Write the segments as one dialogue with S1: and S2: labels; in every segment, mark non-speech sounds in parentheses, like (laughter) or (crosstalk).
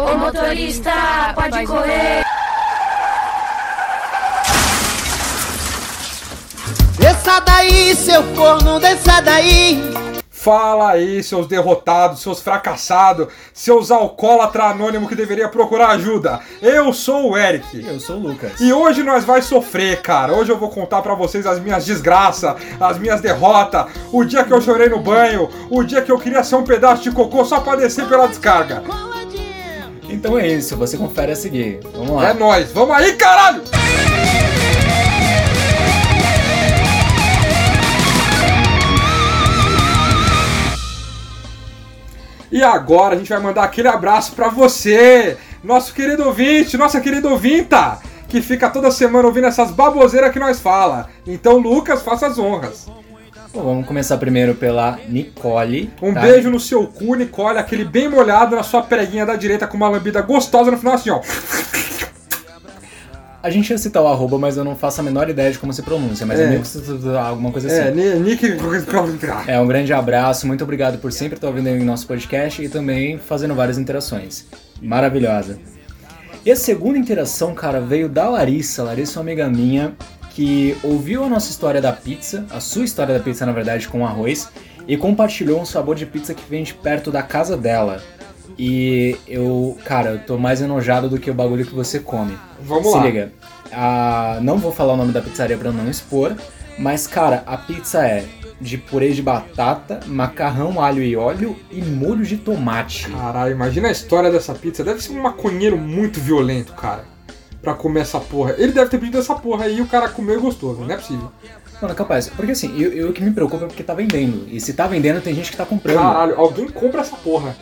S1: O motorista pode correr.
S2: Desça daí, seu corno, desça daí.
S3: Fala aí, seus derrotados, seus fracassados, seus alcoólatra anônimo que deveria procurar ajuda. Eu sou o Eric.
S4: Eu sou o Lucas.
S3: E hoje nós vai sofrer, cara. Hoje eu vou contar pra vocês as minhas desgraças, as minhas derrotas, o dia que eu chorei no banho, o dia que eu queria ser um pedaço de cocô só pra descer pela descarga.
S4: Então é isso, você confere a seguir. Vamos lá.
S3: É nóis, vamos aí, caralho! E agora a gente vai mandar aquele abraço pra você, nosso querido ouvinte, nossa querida ouvinta, que fica toda semana ouvindo essas baboseiras que nós fala. Então, Lucas, faça as honras.
S4: Bom, vamos começar primeiro pela Nicole.
S3: Um
S4: tá?
S3: beijo no seu cu, Nicole, aquele bem molhado na sua preguinha da direita com uma lambida gostosa no final assim, ó.
S4: A gente ia citar o arroba, mas eu não faço a menor ideia de como se pronuncia, mas é,
S3: É.
S4: meio que alguma coisa
S3: É,
S4: assim.
S3: Ni- Nick.
S4: É, um grande abraço, muito obrigado por sempre estar ouvindo o nosso podcast e também fazendo várias interações. Maravilhosa. E a segunda interação, cara, veio da Larissa. Larissa é uma amiga minha que ouviu a nossa história da pizza, a sua história da pizza, na verdade, com arroz, e compartilhou um sabor de pizza que vem de perto da casa dela. E eu, cara, eu tô mais enojado do que o bagulho que você come.
S3: Vamos
S4: Se
S3: lá.
S4: liga. Ah, não vou falar o nome da pizzaria pra não expor, mas cara, a pizza é de purê de batata, macarrão, alho e óleo e molho de tomate.
S3: Caralho, imagina a história dessa pizza. Deve ser um maconheiro muito violento, cara. Pra comer essa porra. Ele deve ter pedido essa porra aí e o cara comeu e gostou. Não é possível.
S4: Mano, capaz. Porque assim, eu, eu o que me preocupa é porque tá vendendo. E se tá vendendo, tem gente que tá comprando.
S3: Caralho, alguém compra essa porra.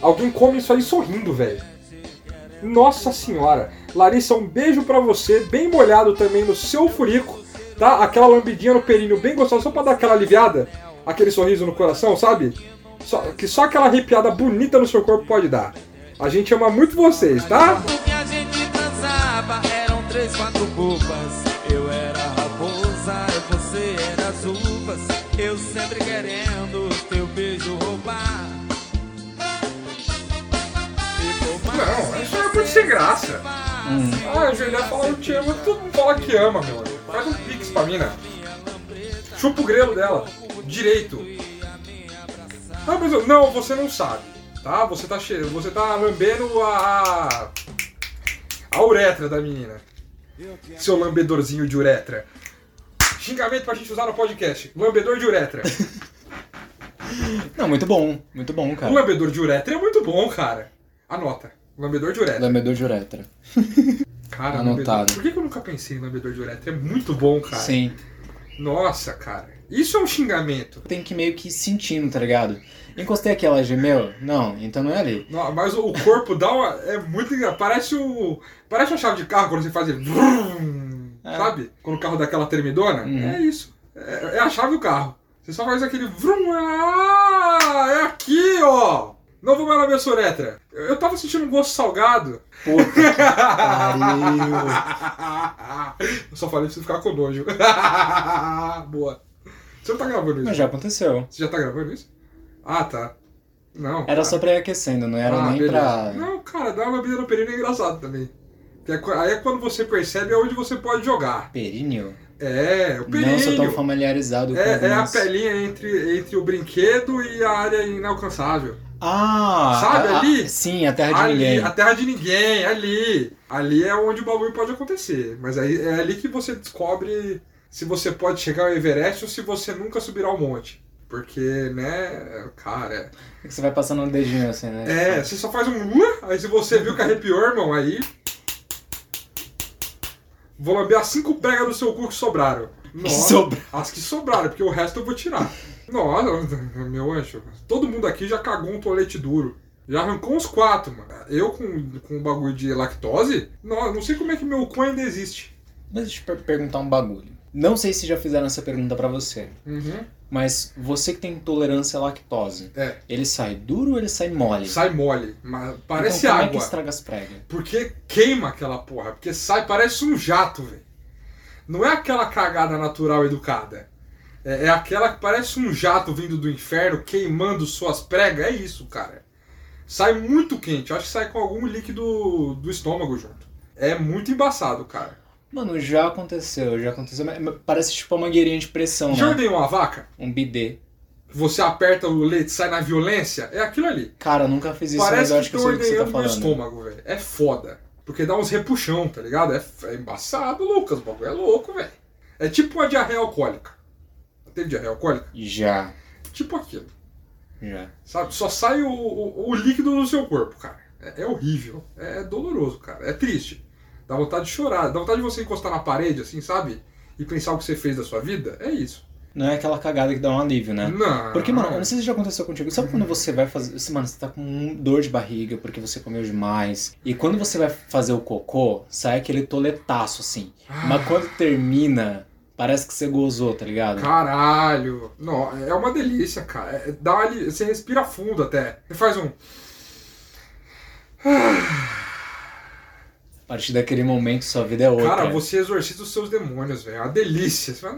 S3: Alguém come isso aí sorrindo, velho. Nossa senhora. Larissa, um beijo pra você, bem molhado também no seu furico, tá? Aquela lambidinha no períneo bem gostosa, só pra dar aquela aliviada, aquele sorriso no coração, sabe? Só, que só aquela arrepiada bonita no seu corpo pode dar. A gente ama muito vocês, tá?
S5: O que a gente três, quatro bobas. Eu era raposa e você era as uvas. Eu sempre querendo teu beijo roubar.
S3: Não, isso é muito sem graça.
S4: Hum.
S3: Ah, o Juliano fala eu te amo, todo mundo fala que ama, meu amigo. Faz um pix pra mina. Chupa o grelo dela. Direito. Ah, mas eu, não, você não sabe. Tá? Você tá cheirando. Você tá lambendo a. A uretra da menina. Seu lambedorzinho de uretra. Xingamento pra gente usar no podcast. Lambedor de uretra. (laughs)
S4: Não, muito bom. Muito bom,
S3: O
S4: cara.
S3: lambedor de uretra é muito bom, cara. Anota. Lambedor de uretra.
S4: Lambedor de uretra.
S3: Cara,
S4: Anotado.
S3: lambedor. Por que eu nunca pensei em lambedor de uretra? É muito bom, cara.
S4: Sim.
S3: Nossa, cara. Isso é um xingamento.
S4: Tem que meio que ir sentindo, tá ligado? Encostei aqui, ela gemeu? Não, então não é ali.
S3: Não, mas o corpo dá uma. É muito engraçado. Parece o. Parece uma chave de carro quando você faz vrum,
S4: É.
S3: Sabe? Quando o carro dá aquela tremidona.
S4: Uhum.
S3: É isso. É, é a chave do carro. Você só faz aquele. Vrum, ah, é aqui, ó. Não vou mais na minha soretra. Eu, tava sentindo um gosto salgado.
S4: Puta que (laughs) pariu.
S3: eu só falei pra você ficar com nojo. (laughs) Boa. Você não tá gravando isso?
S4: Mas já aconteceu.
S3: Você já tá gravando isso? Ah, tá. Não.
S4: Era
S3: tá.
S4: só pra ir aquecendo, não era
S3: Ah,
S4: nem
S3: beleza.
S4: pra.
S3: Não, cara, dar uma lambida no períneo é engraçado também. É aí é quando você percebe aonde você pode jogar.
S4: Períneo?
S3: É, o
S4: Não sou tão
S3: períneo.
S4: familiarizado com
S3: É, é a pelinha entre, entre o brinquedo e a área inalcançável.
S4: Ah!
S3: Sabe
S4: a-
S3: ali?
S4: Sim, a terra de
S3: ali,
S4: ninguém.
S3: a terra de ninguém, ali. Ali é onde o bagulho pode acontecer. Mas aí é ali que você descobre se você pode chegar ao Everest ou se você nunca subirá ao monte. Porque, né, cara.
S4: Que Você vai passando um dedinho assim, né?
S3: É, você só faz um. Aí se você viu que arrepiou, irmão, aí. Vou lamber as cinco pregas do seu cu que sobraram. (laughs) Nossa,
S4: sobraram.
S3: As que sobraram, porque o resto eu vou tirar. Nossa, (laughs) meu anjo. Todo mundo aqui já cagou um tolete duro. Já arrancou uns quatro, mano. Eu com, com um bagulho de lactose, não, não sei como é que meu cu ainda existe.
S4: Mas deixa eu per- perguntar um bagulho. Não sei se já fizeram essa pergunta pra você,
S3: Uhum.
S4: mas você que tem intolerância à lactose,
S3: É,
S4: ele sai duro ou ele sai mole?
S3: sai mole. Mas parece
S4: então, como é que
S3: água.
S4: estraga as pregas?
S3: Porque queima aquela porra. Porque sai, parece um jato, velho. Não é aquela cagada natural educada. É, é aquela que parece um jato vindo do inferno queimando suas pregas. É isso, cara. sai muito quente. Eu acho que sai com algum líquido do estômago junto. É muito embaçado, cara.
S4: Mano, já aconteceu, já aconteceu. mas Parece tipo uma mangueirinha de pressão,
S3: Já
S4: né?
S3: ordenhou uma vaca?
S4: Um bidê.
S3: Você aperta o leite sai na violência? É aquilo ali.
S4: Cara, eu nunca fiz isso, mas
S3: Parece
S4: eu
S3: que
S4: acho que eu
S3: tô
S4: sei do que você tá falando.
S3: estômago, velho. É foda. Porque dá uns repuxão, tá ligado? É, é embaçado, Lucas. O bagulho é louco, velho. É tipo uma diarreia alcoólica. Teve diarreia alcoólica?
S4: Já,
S3: Tipo aquilo.
S4: já.
S3: Sabe? Só sai o, o, o líquido do seu corpo, cara. É, é horrível. É doloroso, cara. É triste. Dá vontade de chorar. Dá vontade de você encostar na parede, assim, sabe? E pensar o que você fez da sua vida. É isso.
S4: Não é aquela cagada que dá um alívio, né?
S3: Não.
S4: Porque, mano, eu não sei se já aconteceu contigo. Sabe quando você vai fazer. você, Mano, você tá com dor de barriga porque você comeu demais. E quando você vai fazer o cocô, sai aquele toletaço, assim.
S3: Ah.
S4: Mas quando termina, parece que você gozou, tá ligado?
S3: Caralho. Não, é uma delícia, cara. É, dá ali, você respira fundo até. Você faz um.
S4: A partir daquele momento, sua vida é outra.
S3: Cara, você exorciza os seus demônios, velho. É uma delícia. Você fala,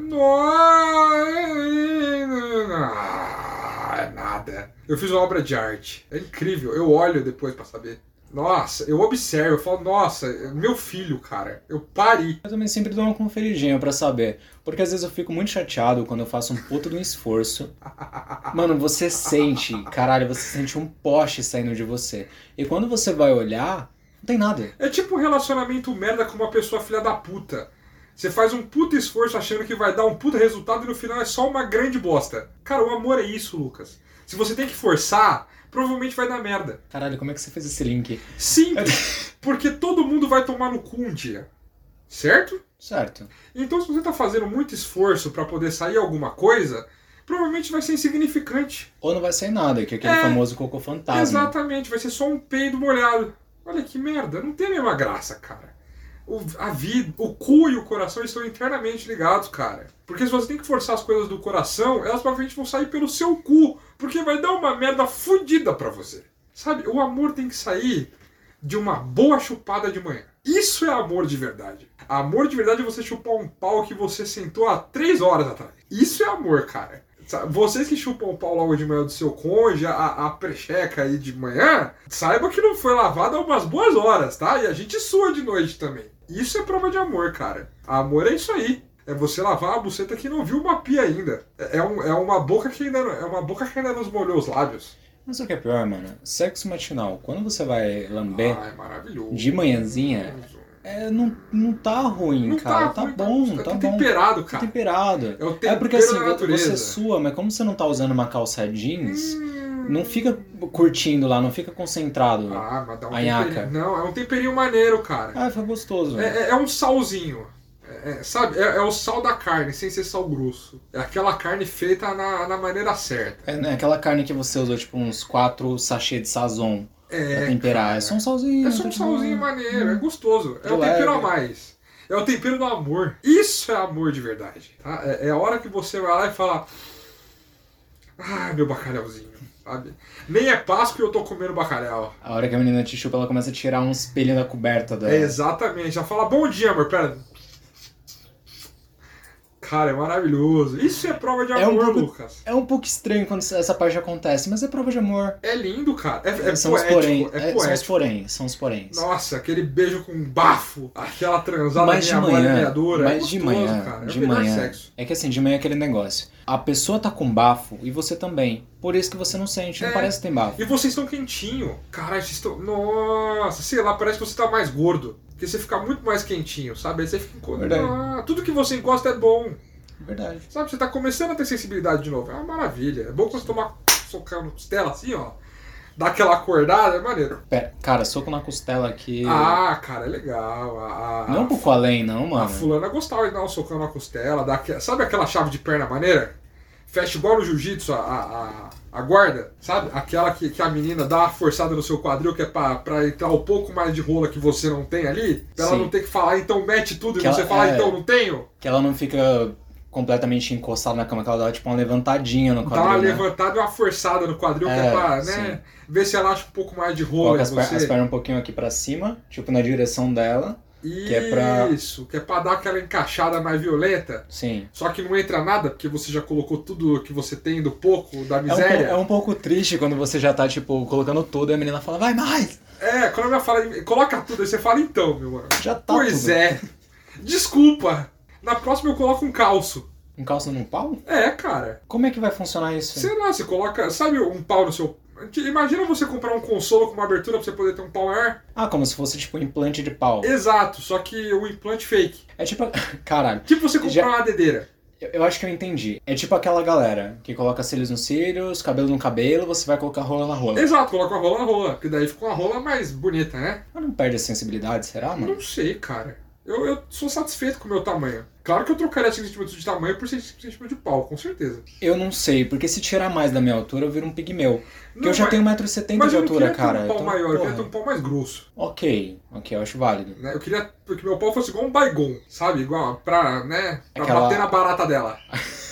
S3: é nada. Eu fiz uma obra de arte. É incrível. Eu olho depois pra saber. Nossa, eu observo, eu falo, nossa, meu filho, cara, eu pari.
S4: Eu também sempre dou uma conferidinha pra saber. Porque às vezes eu fico muito chateado quando eu faço um puto de um esforço. (laughs) Mano, você sente, caralho, você sente um poste saindo de você. E quando você vai olhar, não tem nada.
S3: É tipo um relacionamento merda com uma pessoa filha da puta. Você faz um puta esforço achando que vai dar um puta resultado e no final é só uma grande bosta. Cara, o amor é isso, Lucas. Se você tem que forçar, provavelmente vai dar merda.
S4: Caralho, como é que você fez esse link?
S3: Sim, (laughs) porque todo mundo vai tomar no cu um dia. Certo?
S4: Certo.
S3: Então, se você tá fazendo muito esforço pra poder sair alguma coisa, provavelmente vai ser insignificante.
S4: Ou não vai sair nada, que é aquele
S3: É.
S4: famoso cocô fantasma.
S3: Exatamente, vai ser só um peido molhado. Olha que merda, não tem a mesma graça, cara. O, a vida, o cu e o coração estão internamente ligados, cara. Porque se você tem que forçar as coisas do coração, elas provavelmente vão sair pelo seu cu. Porque vai dar uma merda fodida pra você. Sabe, o amor tem que sair de uma boa chupada de manhã. Isso é amor de verdade. Amor de verdade é você chupar um pau que você sentou há três horas atrás. Isso é amor, cara. Vocês que chupam o pau logo de manhã do seu cônjuge, a, a precheca aí de manhã, saiba que não foi lavado há umas boas horas, tá? E a gente sua de noite também. Isso é prova de amor, cara. Amor é isso aí. É você lavar a buceta que não viu uma pia ainda. É, é um- é uma boca que ainda é uma boca que ainda nos molhou os lábios.
S4: Mas o que é pior, mano? Sexo matinal. Quando você vai lamber
S3: Ah, é
S4: de manhãzinha, é, não, não tá ruim,
S3: Não
S4: cara.
S3: tá
S4: Tá,
S3: ruim,
S4: bom,
S3: tá
S4: tá bom.
S3: temperado,
S4: Tá
S3: cara.
S4: temperado.
S3: É o
S4: É porque assim, você sua, mas como você não tá usando uma calça jeans,
S3: Hum.
S4: não fica curtindo lá, não fica concentrado.
S3: Ah, mas dá um
S4: A
S3: temperinho. Não, é um temperinho maneiro, cara.
S4: Ah, foi gostoso.
S3: É, é- é um salzinho. É, é, sabe? É, é o sal da carne, sem ser sal grosso. É aquela carne feita na, na maneira certa.
S4: É, né, aquela carne que você usou, tipo, uns quatro sachês de sazon pra
S3: É,
S4: temperar.
S3: cara.
S4: É só um salzinho.
S3: É só um
S4: boa.
S3: salzinho maneiro, é gostoso. É
S4: De
S3: o tempero a
S4: leve.
S3: mais. É o tempero do amor. Isso é amor de verdade. tá? É, é a hora que você vai lá e fala. Ah, meu bacalhauzinho, sabe? Nem é Páscoa e eu tô comendo bacalhau.
S4: A hora que a menina te chupa, ela começa a tirar uns pelinhos da coberta da.
S3: É, exatamente. Já fala bom dia, amor. Pera. Cara, é maravilhoso. Isso é prova de
S4: É um
S3: amor,
S4: pouco-
S3: Lucas.
S4: É um pouco estranho quando essa parte acontece, mas é prova de amor.
S3: É lindo, cara. É, é
S4: são os
S3: poético.
S4: porém.
S3: é
S4: é, são os porém. São os porém.
S3: Nossa, aquele beijo com bafo, aquela transada
S4: Mas de manhã,
S3: meia dura. é
S4: mas de
S3: gostoso,
S4: manhã,
S3: cara. É
S4: de manhã.
S3: sexo.
S4: É que assim, de manhã é aquele negócio. A pessoa tá com bafo e você também. Por isso que você não sente, não
S3: É.
S4: parece que tem bafo.
S3: E vocês estão quentinho. Caralho, vocês estão. Nossa, sei lá, parece que você tá mais gordo. Porque você fica muito mais quentinho, sabe? Aí você fica.
S4: Verdade.
S3: Ah, tudo que você encosta é bom.
S4: Verdade.
S3: Sabe, você tá começando a ter sensibilidade de novo. É uma maravilha. É bom quando você tomar socão na costela assim, ó. Dá aquela acordada, é maneiro.
S4: Pera, cara, soco na costela aqui.
S3: Ah, cara, é legal. A, a,
S4: não um pouco além, não,
S3: a
S4: mano.
S3: fulana gostava de dar um socão na costela. Dar aque- Sabe aquela chave de perna maneira? Fecha igual no jiu-jitsu a, a, a, guarda, sabe? Aquela que, que a menina dá uma forçada no seu quadril, que é pra, pra entrar um pouco mais de rola que você não tem ali. Pra ela
S4: Sim.
S3: não ter que falar, então mete tudo,
S4: Que
S3: e você
S4: ela-
S3: fala,
S4: é.
S3: então não tenho.
S4: Que ela não fica completamente encostada na cama, que ela dá tipo uma levantadinha no
S3: Dá
S4: quadril,
S3: uma
S4: né?
S3: levantada e uma forçada no quadril, que é
S4: É,
S3: pra,
S4: sim.
S3: né? Ver se ela acha um pouco mais de rola
S4: Coloca as,
S3: você.
S4: as pernas um pouquinho aqui pra cima, tipo na direção dela. Que é pra-
S3: Isso, que é pra dar aquela encaixada mais violenta.
S4: Sim.
S3: Só que não entra nada, porque você já colocou tudo que você tem do pouco, da
S4: É um,
S3: miséria.
S4: é um pouco triste quando você já tá, tipo, colocando tudo e a menina fala, vai mais!
S3: É, quando a minha fala, coloca tudo, aí você fala então, meu mano.
S4: Já tá
S3: pois
S4: tudo.
S3: é. Desculpa. Na próxima eu coloco um calço.
S4: Um calço num pau?
S3: É, cara.
S4: Como é que vai funcionar isso?
S3: Sei lá, você coloca. Sabe um pau no seu. Imagina você comprar um consolo com uma abertura pra você poder ter um pau maior.
S4: Ah, como se fosse, tipo, um implante de pau.
S3: Exato, só que um implante fake.
S4: É tipo... (laughs) Caralho.
S3: Tipo você comprar
S4: Já-
S3: uma dedeira.
S4: Eu, acho que eu entendi. É tipo aquela galera que coloca cílios nos cílios, cabelo no cabelo, você vai colocar rola na rola.
S3: Exato, coloca a rola na rola. Porque daí fica uma rola mais bonita, né?
S4: Mas não perde a sensibilidade, será, mano?
S3: Não sei, cara. Eu, eu sou satisfeito com o meu tamanho. Claro que eu trocaria 5 centímetros de tamanho por 6 centímetros de pau, com certeza.
S4: Eu não sei, porque se tirar mais da minha altura, eu viro um pigmeu. Porque
S3: Não,
S4: eu já
S3: mas-
S4: tenho 1,70m
S3: Mas
S4: de
S3: eu não
S4: altura,
S3: queria
S4: cara.
S3: ter um pau
S4: então,
S3: maior, eu queria
S4: porra.
S3: ter um pau mais grosso.
S4: Ok, ok, eu acho válido.
S3: né? Eu queria que meu pau fosse igual um baigon, sabe? Igual pra, né? Pra
S4: Aquela-
S3: bater na barata dela. (laughs)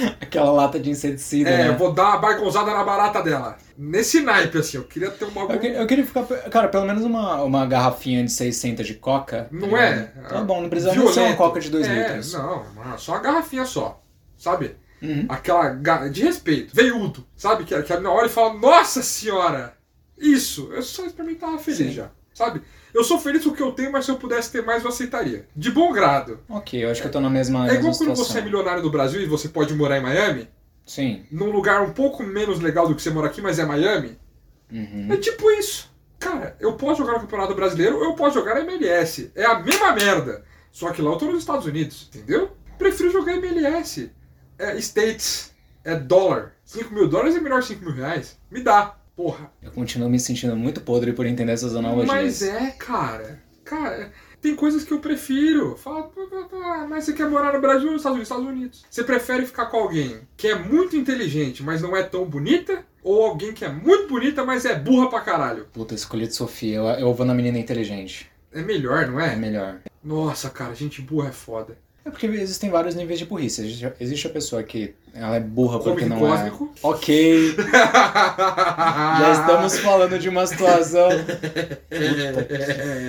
S3: (laughs)
S4: Aquela lata de inseticida,
S3: É,
S4: né?
S3: eu vou dar uma baigonzada na barata dela. Nesse naipe, assim, eu queria ter um bagulho.
S4: Eu, que- eu queria ficar. Cara, pelo menos uma, uma garrafinha de 600 de coca.
S3: Não
S4: tá
S3: é?
S4: Tá bom, não precisa ser uma coca de 2
S3: é,
S4: litros.
S3: Não, só uma garrafinha só. Sabe?
S4: Uhum.
S3: Aquela. ga- De respeito, veiudo. Sabe? Que, que a minha hora e fala, nossa senhora! Isso, eu só isso pra mim tava feliz
S4: Sim.
S3: já. Sabe? Eu sou feliz com o que eu tenho, mas se eu pudesse ter mais, eu aceitaria. De bom grado.
S4: Ok, eu acho que eu tô na mesma,
S3: É igual quando você é milionário do Brasil e você pode morar em Miami,
S4: Sim.
S3: num lugar um pouco menos legal do que você mora aqui, mas é Miami.
S4: Uhum.
S3: É tipo isso. Cara, eu posso jogar no Campeonato Brasileiro ou eu posso jogar na MLS. É a mesma merda. Só que lá eu tô nos Estados Unidos, entendeu? Prefiro jogar MLS. É States. É dólar. 5 mil dólares é melhor 5 mil reais. Me dá. Porra.
S4: Eu continuo me sentindo muito podre por entender essas analogias.
S3: Mas é, cara. Cara, tem coisas que eu prefiro. Fala, pô, mas você quer morar no Brasil ou nos Estados Unidos? Estados Unidos. Você prefere ficar com alguém que é muito inteligente, mas não é tão bonita? Ou alguém que é muito bonita, mas é burra pra caralho?
S4: Puta, escolhi de Sofia. Eu, eu vou na menina inteligente.
S3: É melhor, não
S4: É
S3: é?
S4: melhor.
S3: Nossa, cara, gente burra é foda.
S4: É porque existem vários níveis de burrice. Existe, existe a pessoa que ela é burra porque não
S3: cósmico.
S4: é. Ok, já estamos falando de uma situação.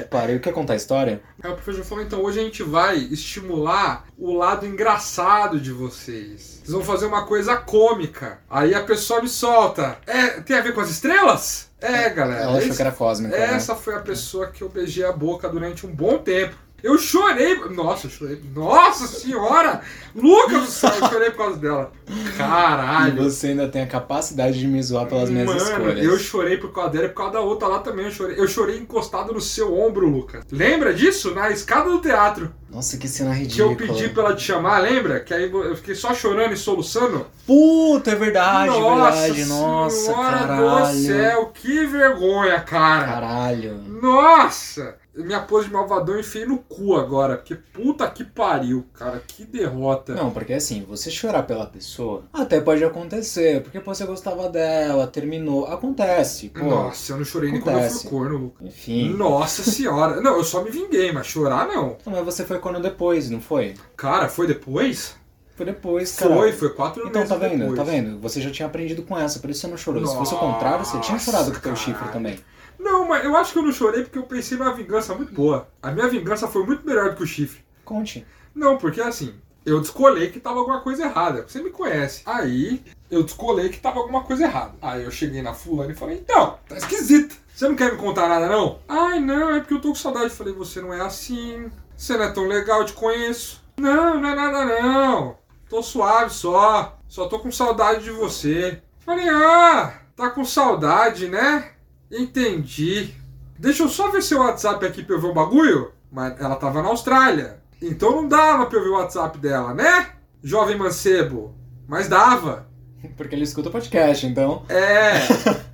S4: Parei, quer contar a história?
S3: Aí o professor falou, então hoje a gente vai estimular o lado engraçado de vocês. Vocês vão fazer uma coisa cômica. Aí a pessoa me solta. É, tem a ver com as estrelas? É, galera.
S4: Ela achou
S3: esse-
S4: que era cósmica. né?
S3: Essa foi a pessoa que eu beijei a boca durante um bom tempo. Eu chorei. Nossa, eu chorei. Nossa senhora! Lucas do céu, eu chorei por causa dela.
S4: E
S3: Caralho.
S4: você ainda tem a capacidade de me zoar pelas minhas
S3: Mano,
S4: escolhas.
S3: eu chorei por causa dela e por causa da outra lá também. Eu chorei. Eu chorei encostado no seu ombro, Lucas. Lembra disso? Na escada do teatro.
S4: Nossa, que cena
S3: Que eu
S4: ridícula.
S3: pedi pra ela te chamar, lembra? Que aí eu fiquei só chorando e soluçando.
S4: Puta, é verdade,
S3: Nossa
S4: verdade. Nossa,
S3: senhora
S4: caralho.
S3: do céu, que vergonha, cara.
S4: Caralho.
S3: Nossa! Minha pose de malvadão enfiei no cu agora, porque puta que pariu, cara, que derrota.
S4: Não, porque assim, você chorar pela pessoa até pode acontecer, porque pô, você gostava dela, terminou. Acontece, pô.
S3: Nossa, eu não chorei nem quando eu
S4: acontece.
S3: fui corno, Lucas.
S4: Enfim.
S3: Nossa (laughs) senhora. Não, eu só me vinguei, mas chorar não.
S4: Não, mas você foi quando depois, não foi?
S3: Cara, foi depois?
S4: Foi depois, cara.
S3: Foi, foi quatro
S4: Então
S3: meses
S4: tá vendo,
S3: depois.
S4: tá vendo? Você já tinha aprendido com essa, por isso você não chorou. Se fosse o contrário, você tinha chorado com o teu
S3: Nossa,
S4: chifre também.
S3: Não, mas eu acho que eu não chorei porque eu pensei numa vingança muito boa. A minha vingança foi muito melhor do que o chifre.
S4: Conte.
S3: Não, porque assim, eu descolei que tava alguma coisa errada. Você me conhece. Aí, eu descolei que tava alguma coisa errada. Aí eu cheguei na fulana e falei, então, tá esquisito. Você não quer me contar nada, não? Ai, não, é porque eu tô com saudade. Eu falei, você não é assim. Você não é tão legal, eu te conheço. Não, não é nada, não. Tô suave só. Só tô com saudade de você. Falei, ah, tá com saudade, né? Entendi. Deixa eu só ver seu WhatsApp aqui pra eu ver o bagulho. Mas ela tava na Austrália. Então não dava pra eu ver o WhatsApp dela, né? Jovem mancebo. Mas dava. (laughs)
S4: Porque ele escuta o podcast, então.
S3: É. (laughs)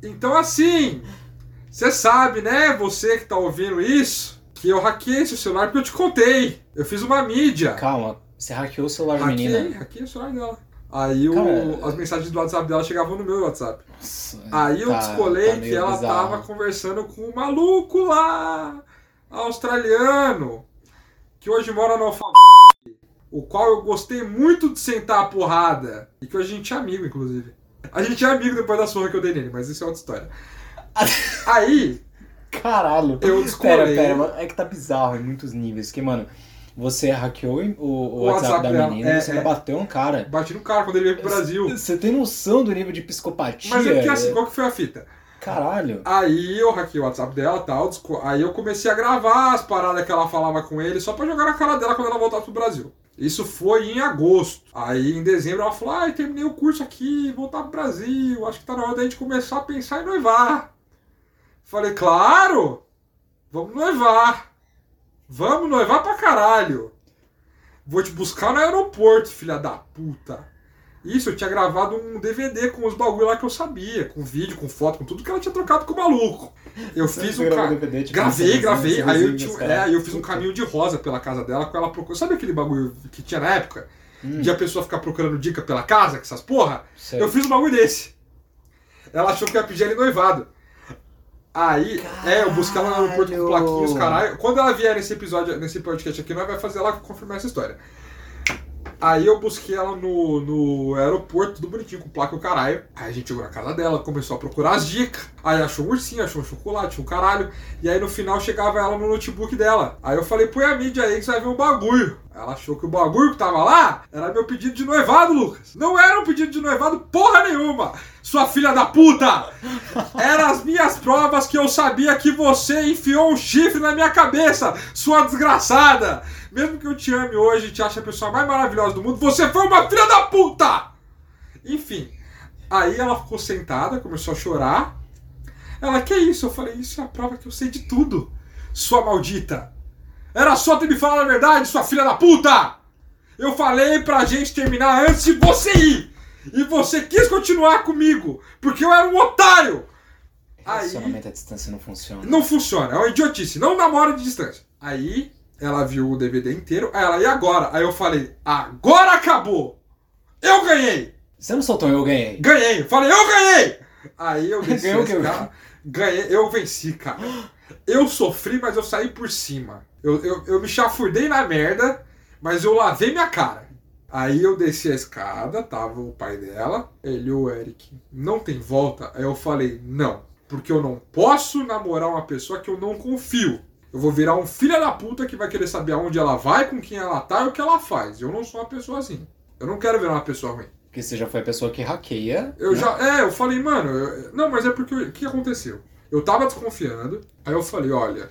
S3: Então assim, você sabe, né? Você que tá ouvindo isso, que eu hackeei seu celular porque eu te contei. Eu fiz uma mídia.
S4: Calma, você hackeou o celular da menina.
S3: hackeei o celular dela. Aí o- as mensagens do WhatsApp dela chegavam no meu WhatsApp.
S4: Nossa,
S3: Aí eu
S4: tá-
S3: descolei
S4: tá
S3: que ela
S4: bizarro.
S3: tava conversando com um maluco lá, australiano, que hoje mora no Alphaville, o qual eu gostei muito de sentar a porrada. E que hoje a gente é amigo, inclusive. A gente é amigo depois da surra que eu dei nele, mas isso é outra história. (laughs) Aí,
S4: Caralho.
S3: Eu descolei.
S4: Pera, pera. É que tá bizarro em muitos níveis. Que, mano, você hackeou o, o WhatsApp,
S3: WhatsApp
S4: da menina
S3: é,
S4: e você
S3: é.
S4: bateu um cara.
S3: Bati no cara quando ele veio pro Brasil.
S4: Você tem noção do nível de psicopatia?
S3: Mas é que assim, qual que foi a fita?
S4: Caralho.
S3: Aí eu hackei o WhatsApp dela e tal, aí eu comecei a gravar as paradas que ela falava com ele só pra jogar na cara dela quando ela voltasse pro Brasil. Isso foi em agosto. Aí em dezembro ela falou: ai, terminei o curso aqui, voltar pro Brasil, acho que tá na hora da gente começar a pensar em noivar. Falei, claro! Vamos noivar! Vamos noivar pra caralho! Vou te buscar no aeroporto, filha da puta! Isso, eu tinha gravado um DVD com os bagulho lá que eu sabia, com vídeo, com foto, com tudo que ela tinha trocado com o maluco. Eu fiz um ca...
S4: DVD, tipo,
S3: Gravei, gravei. Aí eu, tinha... é, aí eu fiz um caminho de rosa pela casa dela com ela procurando. Sabe aquele bagulho que tinha na época?
S4: Hum.
S3: De a pessoa ficar procurando dica pela casa, com essas porra?
S4: Sei.
S3: Eu fiz um bagulho desse. Ela achou que ia pedir ele noivado. Aí, é, eu busquei ela no aeroporto com
S4: Caralho.
S3: plaquinhos, caralho. Quando ela vier nesse episódio, nesse podcast aqui, nós vai fazer ela confirmar essa história. Aí eu busquei ela no, no aeroporto, tudo bonitinho, com placa e o caralho. Aí a gente chegou na casa dela, começou a procurar as dicas. Aí achou um ursinho, achou um chocolate, um caralho. E aí no final chegava ela no notebook dela. Aí eu falei, põe a mídia aí que você vai ver um bagulho. Ela achou que o bagulho que tava lá era meu pedido de noivado, Lucas. Não era um pedido de noivado porra nenhuma, sua filha da puta! Eram as minhas provas que eu sabia que você enfiou um chifre na minha cabeça, sua desgraçada! Mesmo que eu te ame hoje e te ache a pessoa mais maravilhosa do mundo, você foi uma filha da puta! Enfim, aí ela ficou sentada, começou a chorar. Ela, que isso? Eu falei, isso é a prova que eu sei de tudo, sua maldita! Era só ter me falado a verdade, sua filha da puta! Eu falei pra gente terminar antes de você ir! E você quis continuar comigo, porque eu era um otário! Aí,
S4: Relacionamento à distância não funciona.
S3: não funciona, é uma idiotice, não namora de distância. Aí, ela viu o DVD inteiro, aí ela, e agora? Aí eu falei, agora acabou! Eu ganhei!
S4: Você não soltou eu ganhei.
S3: Ganhei! Falei, eu ganhei! Aí eu (laughs)
S4: quê?
S3: cara, ganhei, eu venci, cara. Eu sofri, mas eu saí por cima. Eu, eu, eu me chafurdei na merda, mas eu lavei minha cara. Aí eu desci a escada, tava o pai dela, ele o Eric. Não tem volta? Aí eu falei, não. Porque eu não posso namorar uma pessoa que eu não confio. Eu vou virar um filho da puta que vai querer saber aonde ela vai, com quem ela tá e o que ela faz. Eu não sou uma pessoa assim. Eu não quero virar uma pessoa ruim.
S4: Porque você já foi a pessoa que hackeia.
S3: Eu
S4: né?
S3: já. É, eu falei, mano. eu- não, mas é porque. O que aconteceu? Eu tava desconfiando, aí eu falei, olha,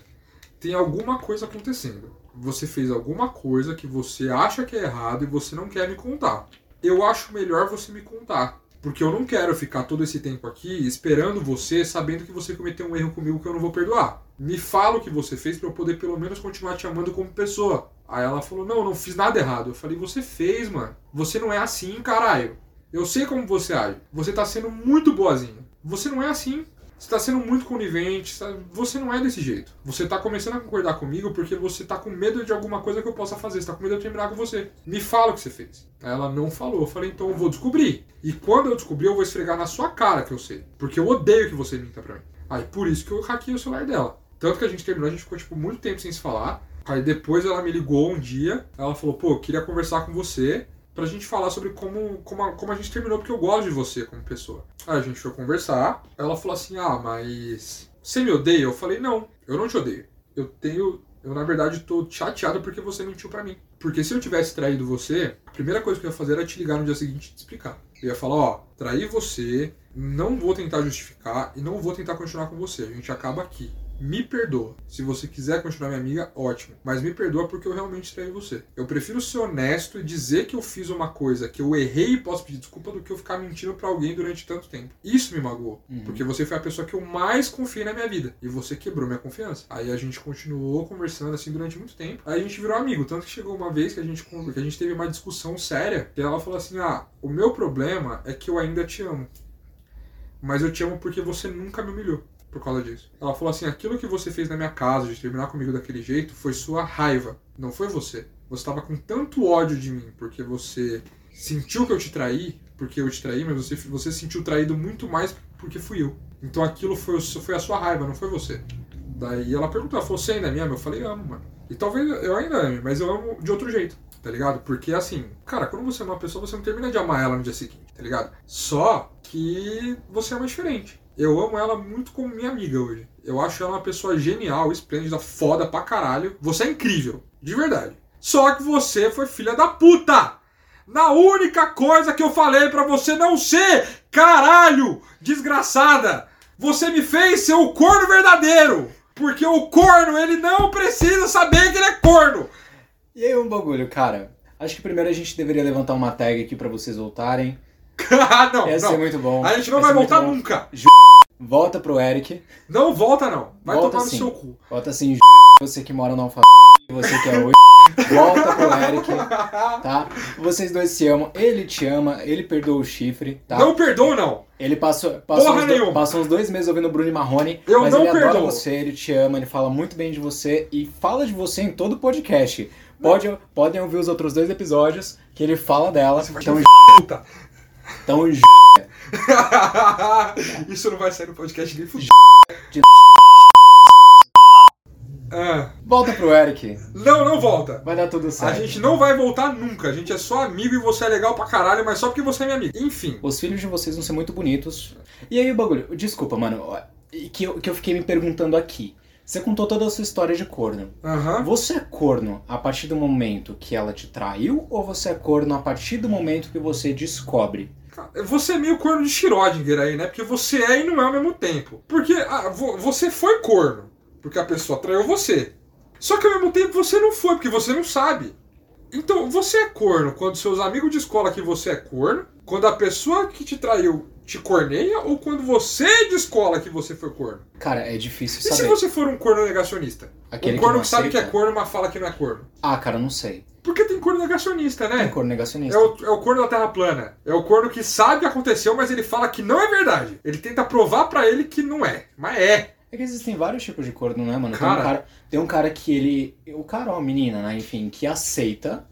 S3: tem alguma coisa acontecendo. Você fez alguma coisa que você acha que é errado e você não quer me contar. Eu acho melhor você me contar. Porque eu não quero ficar todo esse tempo aqui esperando você, sabendo que você cometeu um erro comigo que eu não vou perdoar. Me fala o que você fez pra eu poder pelo menos continuar te amando como pessoa. Aí ela falou: Não, não fiz nada errado. Eu falei: Você fez, mano. Você não é assim, caralho. Eu sei como você age. Você tá sendo muito boazinha. Você não é assim. Você tá sendo muito conivente. sabe? Você não é desse jeito. Você tá começando a concordar comigo porque você tá com medo de alguma coisa que eu possa fazer. Você tá com medo de eu terminar com você. Me fala o que você fez. Aí ela não falou. Eu falei, então eu vou descobrir. E quando eu descobrir, eu vou esfregar na sua cara que eu sei. Porque eu odeio que você minta pra mim. Aí por isso que eu hackei o celular dela. Tanto que a gente terminou, a gente ficou tipo muito tempo sem se falar. Aí depois ela me ligou um dia, ela falou, pô, queria conversar com você pra gente falar sobre como, como, a, como a gente terminou, porque eu gosto de você como pessoa. Aí a gente foi conversar, ela falou assim, ah, mas você me odeia? Eu falei, não, eu não te odeio. Eu tenho, eu na verdade tô chateado porque você mentiu pra mim. Porque se eu tivesse traído você, a primeira coisa que eu ia fazer era te ligar no dia seguinte e te explicar. Eu ia falar, ó, traí você, não vou tentar justificar e não vou tentar continuar com você. A gente acaba aqui. Me perdoa. Se você quiser continuar minha amiga, ótimo. Mas me perdoa porque eu realmente traí você. Eu prefiro ser honesto e dizer que eu fiz uma coisa que eu errei e posso pedir desculpa do que eu ficar mentindo pra alguém durante tanto tempo. Isso me magoou.
S4: Uhum.
S3: Porque você foi a pessoa que eu mais confiei na minha vida. E você quebrou minha confiança. Aí a gente continuou conversando assim durante muito tempo. Aí a gente virou amigo. Tanto que chegou uma vez que a gente, que a gente teve uma discussão séria. E ela falou assim: Ah, o meu problema é que eu ainda te amo. Mas eu te amo porque você nunca me humilhou por causa disso. Ela falou assim: aquilo que você fez na minha casa de terminar comigo daquele jeito foi sua raiva, não foi você. Você estava com tanto ódio de mim porque você sentiu que eu te traí, porque eu te traí, mas você, você se sentiu traído muito mais porque fui eu. Então aquilo foi, foi a sua raiva, não foi você. Daí ela perguntou, você ainda me ama? Eu falei, amo, mano. E talvez eu ainda ame, mas eu amo de outro jeito, tá ligado? Porque assim, cara, quando você ama uma pessoa, você não termina de amar ela no dia seguinte, tá ligado? Só que você ama diferente. Eu amo ela muito como minha amiga hoje. Eu acho ela uma pessoa genial, esplêndida, foda pra caralho. Você é incrível, de verdade. Só que você foi filha da puta! Na única coisa que eu falei pra você não ser, caralho, desgraçada! Você me fez ser o corno verdadeiro! Porque o corno, ele não precisa saber que ele é corno!
S4: E aí um bagulho, cara. Acho que primeiro a gente deveria levantar uma tag aqui pra vocês voltarem. (laughs)
S3: ah, não,
S4: Ia ser
S3: não.
S4: muito bom.
S3: A gente não vai
S4: ser muito
S3: voltar nunca.
S4: Volta pro Eric.
S3: Não volta, não. Vai
S4: Volta
S3: tomar no
S4: sim.
S3: seu cu.
S4: Volta assim, você que mora no Alfa. (laughs) Você que é hoje. Volta pro Eric, tá? Vocês dois se amam. Ele te ama, ele perdoa o chifre, tá?
S3: Não perdoa, não.
S4: Ele passou, passou,
S3: Porra
S4: uns do-
S3: nenhuma.
S4: passou uns dois meses ouvindo o Bruno e Marrone,
S3: Eu
S4: mas
S3: não
S4: ele adora
S3: perdoo.
S4: você, ele te ama, ele fala muito bem de você e fala de você em todo o podcast. Pode, podem ouvir os outros dois episódios que ele fala dela. Então, (laughs)
S3: Puta.
S4: Então (laughs)
S3: Isso não vai sair no podcast nem fudido.
S4: De-
S3: Ah,
S4: volta pro Eric.
S3: não, não volta.
S4: Vai dar tudo
S3: A
S4: certo.
S3: gente não vai voltar nunca. A gente é só amigo e você é legal pra caralho, mas só porque você é minha amiga. Enfim.
S4: Os filhos de vocês vão ser muito bonitos. E aí o bagulho, desculpa, mano, que eu, que eu fiquei me perguntando aqui. Você contou toda a sua história de corno.
S3: Aham.
S4: Você é corno a partir do momento que ela te traiu ou você é corno a partir do momento que você descobre?
S3: Você é meio corno de Schrödinger aí, né? Porque você é e não é ao mesmo tempo. Porque ah, vo- você foi corno. Porque a pessoa traiu você. Só que ao mesmo tempo você não foi, porque você não sabe. Então, você é corno quando seus amigos de escola que você é corno, quando a pessoa que te traiu te corneia, ou quando você de escola que você foi corno?
S4: Cara, é difícil
S3: E se
S4: saber.
S3: você for um corno negacionista?
S4: Aquele
S3: um corno
S4: que
S3: que, sabe que é corno, mas fala que não é corno.
S4: Ah, cara, não sei.
S3: Porque tem corno negacionista, né?
S4: Tem corno negacionista.
S3: É o, é o corno da Terra plana. É o corno que sabe que aconteceu, mas ele fala que não é verdade. Ele tenta provar pra ele que não é. Mas é.
S4: É que existem vários tipos de corno, né, mano? Tem,
S3: Cara.
S4: um cara, tem um cara que ele. O cara ou a menina, né? Enfim, que aceita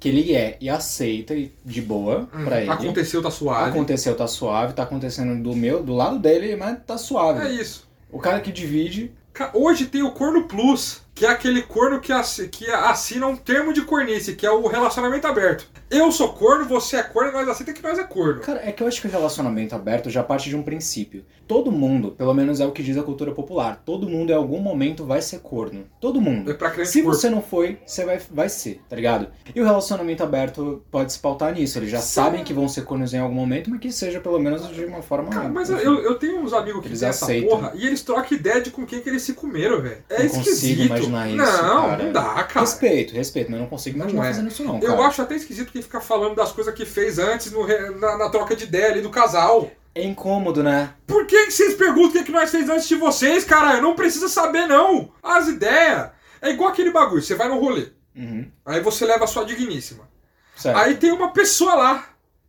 S4: que ele é e aceita e de boa pra ele.
S3: Aconteceu, tá suave.
S4: Aconteceu, tá suave, tá acontecendo do meu, do lado dele, mas tá suave.
S3: É isso.
S4: O cara que divide.
S3: Hoje tem o corno plus, que é aquele corno que, assi- que assina um termo de cornice, que é o relacionamento aberto. Eu sou corno, você é corno, nós aceita que nós é corno.
S4: Cara, é que eu acho que o relacionamento aberto já parte de um princípio. Todo mundo, pelo menos é o que diz a cultura popular, todo mundo em algum momento vai ser corno. Todo mundo.
S3: É pra crente
S4: Se
S3: corpo.
S4: você não foi, você vai, vai ser, tá ligado? E o relacionamento aberto pode se pautar nisso. Eles já
S3: Sim.
S4: sabem que vão ser cornos em algum momento, mas que seja pelo menos de uma forma.
S3: Cara, mas
S4: enfim.
S3: eu, eu tenho uns amigos que
S4: Eles
S3: têm essa
S4: aceitam.
S3: porra e eles trocam ideia de com quem que eles se comeram, velho. É
S4: Não
S3: esquisito.
S4: Imaginar isso,
S3: não,
S4: cara.
S3: não dá, cara.
S4: Respeito, respeito, mas eu não consigo imaginar
S3: Não é.
S4: fazendo isso não,
S3: Eu
S4: cara.
S3: acho até esquisito quem fica falando das coisas que fez antes no na, na troca de ideia ali do casal.
S4: É incômodo, né?
S3: Por que, que vocês perguntam o que, que nós fez antes de vocês, caralho? Não precisa saber, não. As ideias. É igual aquele bagulho, você vai no rolê.
S4: Uhum.
S3: Aí você leva a sua digníssima.
S4: Certo.
S3: Aí tem uma pessoa lá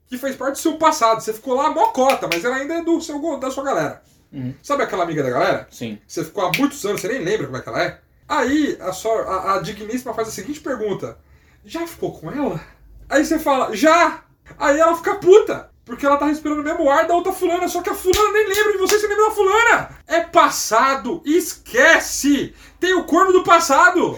S3: que fez parte do seu passado. Você ficou lá mocota, mas ela ainda é do seu, da sua galera.
S4: Uhum.
S3: Sabe aquela amiga da galera?
S4: Sim.
S3: Você ficou há muitos anos, você nem lembra como é que ela é? Aí a, sua, a, a digníssima faz a seguinte pergunta: Já ficou com ela? Aí você fala: Já! Aí ela fica puta. Porque ela tá respirando o mesmo ar da outra fulana, só que a fulana nem lembra de você, você lembra da fulana! É passado, esquece! Tem o corno do passado!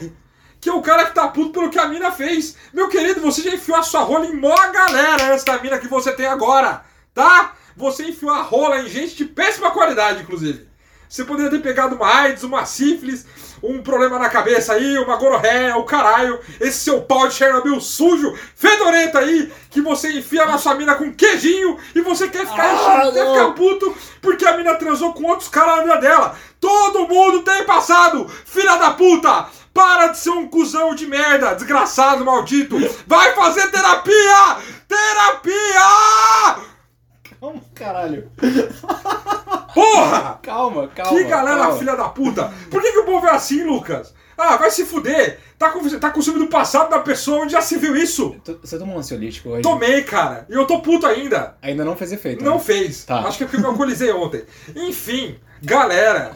S3: Que é o cara que tá puto pelo que a mina fez. Meu querido, você já enfiou a sua rola em mó galera da mina que você tem agora, tá? Você enfiou a rola em gente de péssima qualidade, inclusive. Você poderia ter pegado uma AIDS, uma sífilis, um problema na cabeça aí, uma gonorreia, o caralho, esse seu pau de Chernobyl sujo, fedorento aí, que você enfia na sua mina com queijinho e você quer ficar,
S4: Ah,
S3: quer ficar puto porque a mina transou com outros caras na vida dela. Todo mundo tem passado, filha da puta! Para de ser um cuzão de merda, desgraçado, maldito! Vai fazer terapia! Terapia!
S4: Calma, caralho. (laughs)
S3: Porra!
S4: Calma, calma.
S3: Que galera
S4: calma.
S3: filha da puta! Por que, que o povo é assim, Lucas? Ah, vai se fuder! Tá com, tá com ciúme do passado da pessoa onde já se viu isso?
S4: Você tomou um ansiolítico hoje?
S3: Tomei, cara! E eu tô puto ainda!
S4: Ainda não fez efeito.
S3: Não
S4: né?
S3: fez.
S4: Tá.
S3: Acho que é porque eu me alcoolizei ontem. Enfim, galera,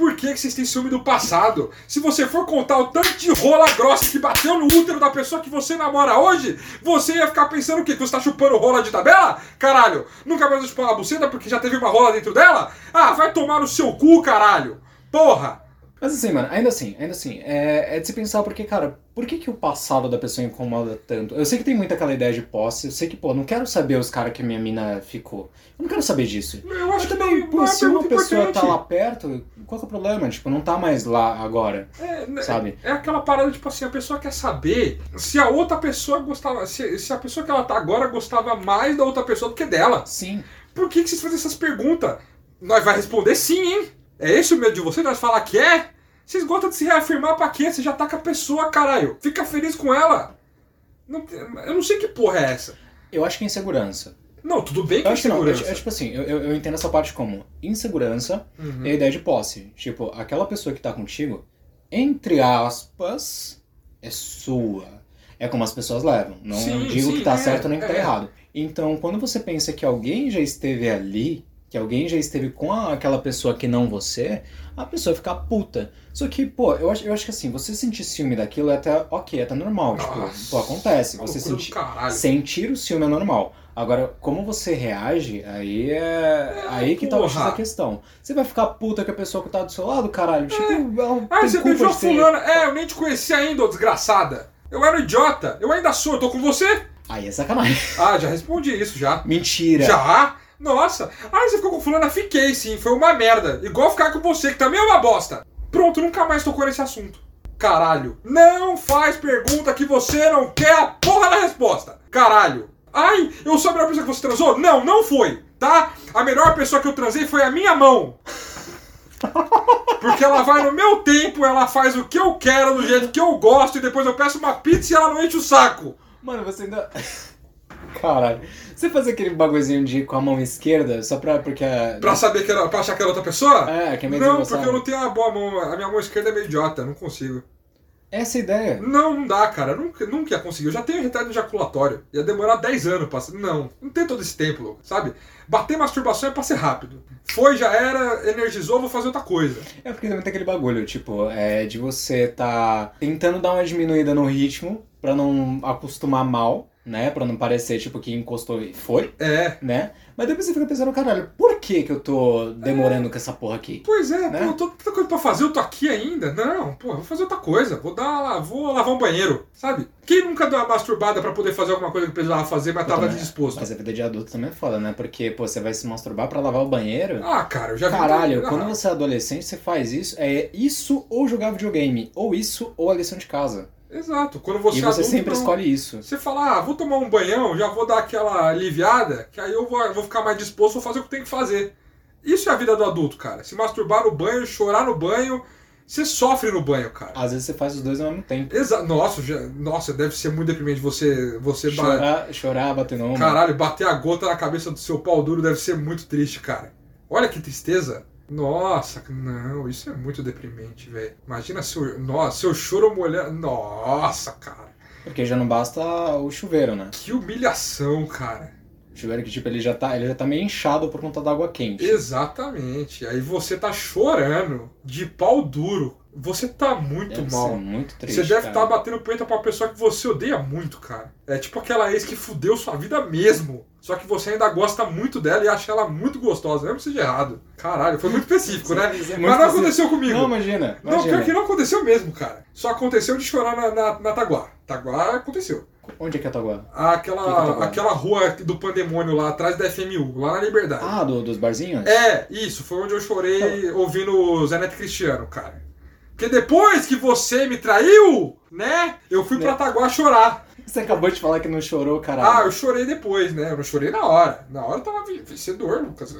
S3: por que, que vocês têm ciúme do passado? Se você for contar o tanto de rola grossa que bateu no útero da pessoa que você namora hoje, você ia ficar pensando o quê? Que você tá chupando rola de tabela? Caralho, nunca mais vai chupar uma buceta porque já teve uma rola dentro dela? Ah, vai tomar no seu cu, caralho! Porra!
S4: Mas assim, mano, ainda assim, ainda assim, é, é de se pensar porque, cara, por que, que o passado da pessoa incomoda tanto? Eu sei que tem muito aquela ideia de posse, eu sei que, pô, não quero saber os caras que a minha mina ficou. Eu não quero saber disso.
S3: Eu
S4: Mas
S3: acho que
S4: também, pô,
S3: é
S4: se uma pessoa
S3: importante.
S4: tá lá perto, qual que é o problema? Tipo, não tá mais lá agora,
S3: É, né,
S4: sabe?
S3: é aquela parada, tipo assim, a pessoa quer saber se a outra pessoa gostava. Se, se a pessoa que ela tá agora gostava mais da outra pessoa do que dela.
S4: Sim.
S3: Por que, que vocês fazem essas perguntas? Nós vai responder sim, hein? É esse o medo de vocês? Nós falar que é? Vocês gostam de se reafirmar pra quê? Você já tá com a pessoa, caralho. Fica feliz com ela. Não, eu não sei que porra é essa.
S4: Eu acho que é insegurança.
S3: Não, tudo bem que
S4: Eu
S3: é
S4: acho que não. É, tipo assim, eu, eu eu entendo essa parte como insegurança
S3: Uhum.
S4: e a ideia de posse. Tipo, aquela pessoa que tá contigo, entre aspas, é sua. É como as pessoas levam. Não
S3: Sim,
S4: digo
S3: sim,
S4: que tá
S3: é,
S4: certo nem que tá
S3: é.
S4: errado. Então, quando você pensa que alguém já esteve ali, que alguém já esteve com a- aquela pessoa que não você, a pessoa fica puta. Só que, pô, eu acho, eu acho que assim, você sentir ciúme daquilo é até ok, é até normal.
S3: Nossa,
S4: tipo, pô, acontece. Você sentir. Sentir o ciúme é normal. Agora, como você reage, aí é. aí que tá o X
S3: porra.
S4: da questão. Você vai ficar puta com a pessoa que tá do seu lado, caralho? Tipo, ela
S3: Ah, você beijou a
S4: ter-
S3: fulana. É, eu nem te conheci ainda, ô desgraçada. Eu era um idiota. Eu ainda sou. Eu tô com você?
S4: Aí é sacanagem.
S3: Ah, já respondi isso já.
S4: Mentira.
S3: Já? Nossa. Ah, você ficou com fulana? Fiquei sim. Foi uma merda. Igual ficar com você, que também é uma bosta. Pronto, nunca mais tocou nesse assunto. Caralho. Não faz pergunta que você não quer a porra da resposta. Caralho. Ai, eu sou a melhor pessoa que você transou? Não, não foi. Tá? A melhor pessoa que eu transei foi a minha mão. (laughs) Porque ela vai no meu tempo, ela faz o que eu quero, do jeito que eu gosto, e depois eu peço uma pizza e ela não enche o saco.
S4: Mano, você ainda. (laughs) Caralho. Você faz aquele bagulhozinho de com a mão esquerda só pra. Porque a.
S3: Pra saber que era, pra achar que era outra pessoa?
S4: É, que é meio
S3: Não, porque eu não tenho uma boa mão. A minha mão esquerda é meio idiota, não consigo.
S4: Essa é a ideia.
S3: Não, não dá, cara. Nunca, nunca ia conseguir. Eu já tenho retardo ejaculatório. Ia demorar 10 anos pra. Não, não tem todo esse tempo, louco, sabe? Bater masturbação é pra ser rápido. Foi, já era, energizou, vou fazer outra coisa.
S4: É porque também tem aquele bagulho, tipo, é de você tá tentando dar uma diminuída no ritmo pra não acostumar mal, né? Pra não parecer, tipo, que encostou e foi,
S3: É.
S4: né? Mas depois você fica pensando, caralho, por que que eu tô demorando com essa porra aqui?
S3: Pois é,
S4: Né?
S3: pô, eu tô tanta coisa pra fazer, eu tô aqui ainda. Não, pô, eu vou fazer outra coisa. Vou dar. Vou lavar um banheiro, sabe? Quem nunca deu uma masturbada pra poder fazer alguma coisa que precisava fazer, mas tava
S4: também.
S3: disposto?
S4: Mas a vida de adulto também é foda, né? Porque, pô, você vai se masturbar pra lavar o banheiro.
S3: Ah, cara, eu já vi.
S4: Caralho,
S3: Ah,
S4: quando você é adolescente, você faz isso, é isso ou jogar videogame, ou isso ou a lição de casa.
S3: Exato. Quando você
S4: e você
S3: adulto,
S4: sempre escolhe isso.
S3: Você fala, ah, vou tomar um banhão, já vou dar aquela aliviada, que aí eu vou, vou ficar mais disposto, vou fazer o que tem que fazer. Isso é a vida do adulto, cara. Se masturbar no banho, chorar no banho, você sofre no banho, cara.
S4: Às vezes você faz os dois ao mesmo tempo.
S3: Exa nossa, já- nossa, deve ser muito deprimente você. você ba-
S4: Chorar, chorar, bater no ombro.
S3: Caralho, bater a gota na cabeça do seu pau duro deve ser muito triste, cara. Olha que tristeza. Nossa, não, isso é muito deprimente, velho. Imagina seu. Nossa, seu choro molhando. Nossa, cara.
S4: Porque já não basta o chuveiro, né?
S3: Que humilhação, cara.
S4: O chuveiro que, tipo, ele já tá, ele já tá meio inchado por conta da água quente.
S3: Exatamente. Aí você tá chorando de pau duro. Você tá muito
S4: Deve
S3: mal.
S4: muito triste,
S3: Você deve estar batendo punheta pra uma pessoa que você odeia muito, cara. É tipo aquela ex que fudeu sua vida mesmo. Só que você ainda gosta muito dela e acha ela muito gostosa. Mesmo que seja errado. Caralho, foi muito específico, né? (laughs) Mas não aconteceu comigo.
S4: Não, imagina.
S3: Não,
S4: imagina.
S3: pior que não aconteceu mesmo, cara. Só aconteceu de chorar na, na, na Taguá. Taguá aconteceu.
S4: Onde é que é Taguá?
S3: Aquela,
S4: Que que é Taguá?
S3: aquela rua do pandemônio lá atrás da FMU, lá na Liberdade.
S4: Ah, do- dos barzinhos?
S3: É, isso, foi onde eu chorei ouvindo o Zé Neto Cristiano, cara. Porque depois que você me traiu, né? Eu fui pra
S4: Né?
S3: Taguá chorar.
S4: Você acabou de falar que não chorou,
S3: Ah,
S4: caralho.
S3: eu chorei depois, né? Eu não chorei na hora. Na hora eu tava vencedor, Lucas.